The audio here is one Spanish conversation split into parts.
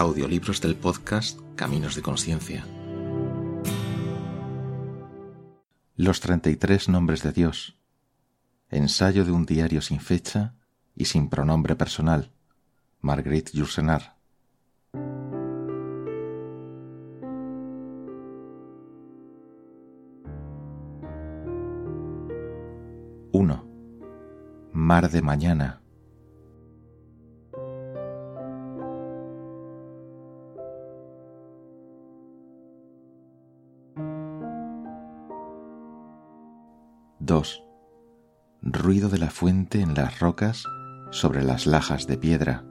Audiolibros del podcast Caminos de Conciencia. Los 33 nombres de Dios. Ensayo de un diario sin fecha y sin pronombre personal. Marguerite Yourcenar. Mar de mañana. Dos. Ruido de la fuente en las rocas sobre las lajas de piedra.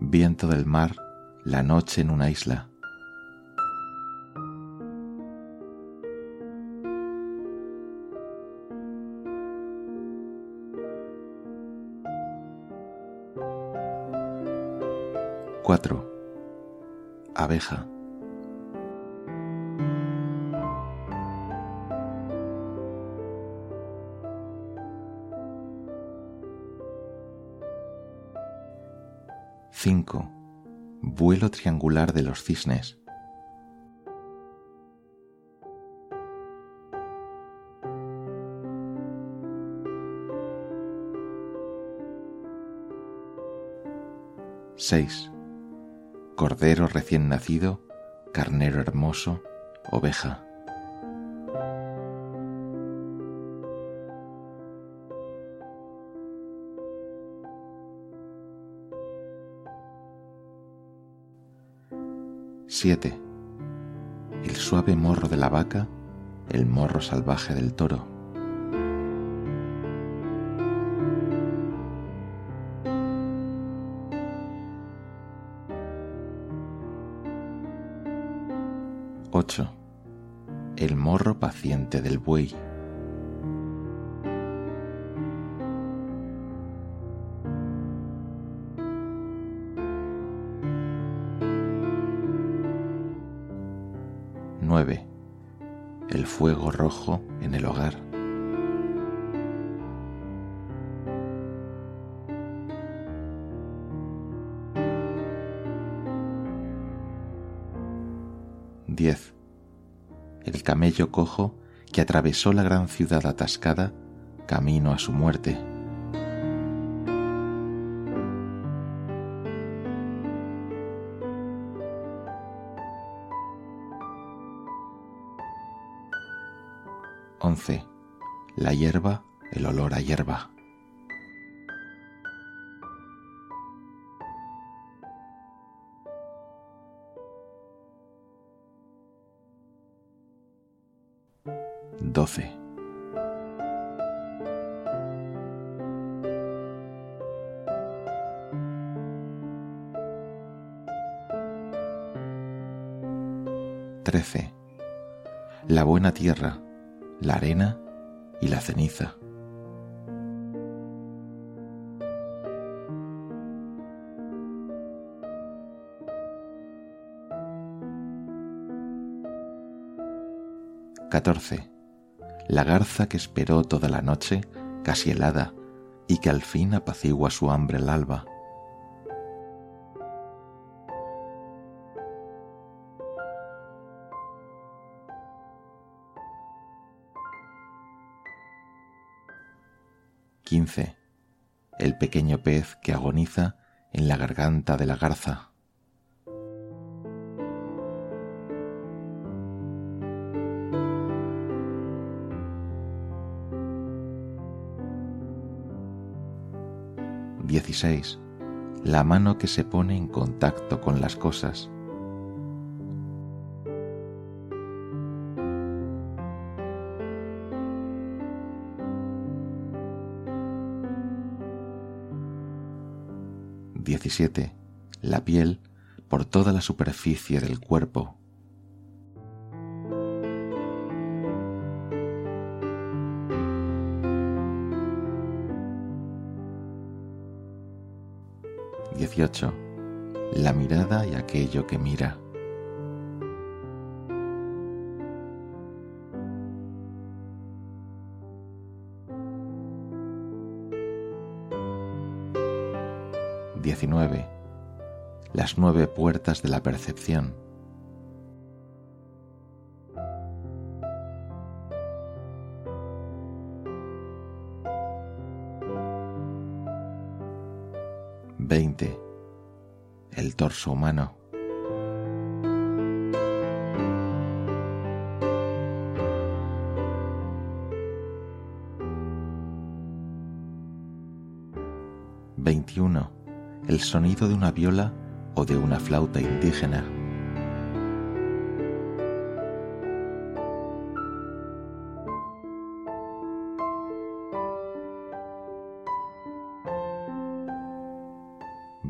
Viento del mar, la noche en una isla. Cuatro. Abeja. Cinco. Vuelo triangular de los cisnes. Seis. Cordero recién nacido, carnero hermoso, oveja. Siete. El suave morro de la vaca, el morro salvaje del toro. Ocho. El morro paciente del buey. El fuego rojo en el hogar. Diez. El camello cojo que atravesó la gran ciudad atascada camino a su muerte. La hierba, el olor a hierba. Doce. Trece. La buena tierra, la arena y la ceniza. Catorce. La garza que esperó toda la noche, casi helada, y que al fin apacigua su hambre al alba. Quince. El pequeño pez que agoniza en la garganta de la garza. 16. La mano que se pone en contacto con las cosas. La piel por toda la superficie del cuerpo Dieciocho. La mirada y aquello que mira. 19. Las nueve puertas de la percepción. Veinte. El torso humano. El sonido de una viola o de una flauta indígena.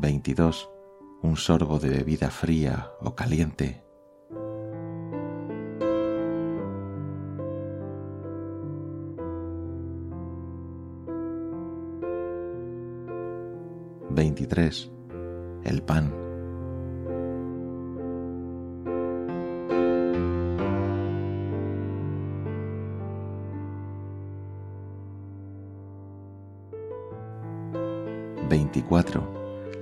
Veintidós. Un sorbo de bebida fría o caliente. 23. El pan. Veinticuatro.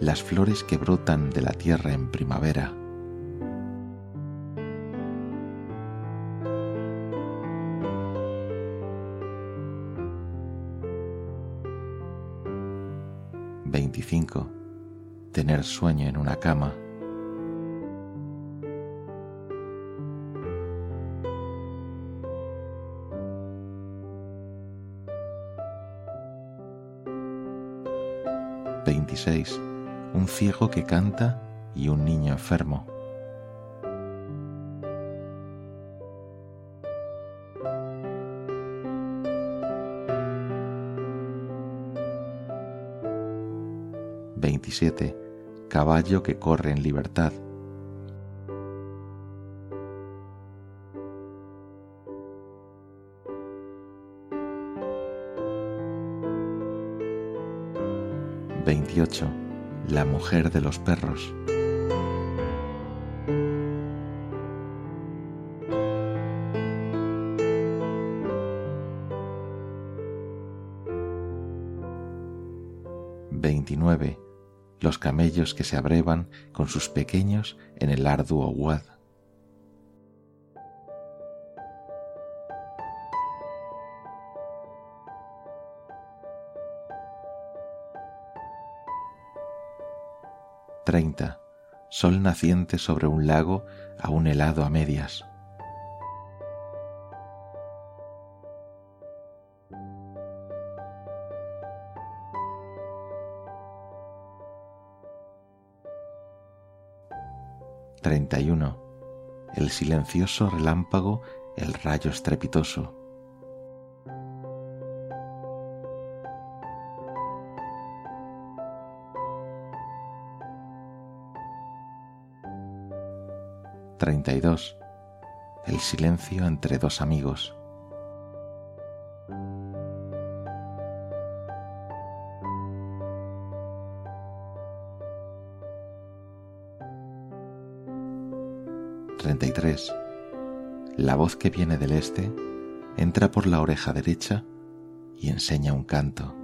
Las flores que brotan de la tierra en primavera. 25. Tener sueño en una cama. Veintiséis. Un ciego que canta y un niño enfermo. 27. Caballo que corre en libertad. Veintiocho. La mujer de los perros. Los camellos que se abrevan con sus pequeños en el arduo Wad. Treinta. Sol naciente sobre un lago aún helado a medias. 31. El silencioso relámpago, el rayo estrepitoso. Treinta y dos. El silencio entre dos amigos. 33. La voz que viene del este entra por la oreja derecha y enseña un canto.